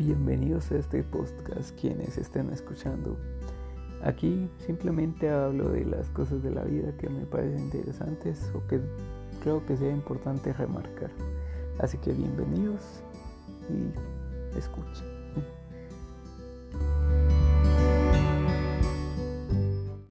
Bienvenidos a este podcast quienes estén escuchando. Aquí simplemente hablo de las cosas de la vida que me parecen interesantes o que creo que sea importante remarcar. Así que bienvenidos y escuchen.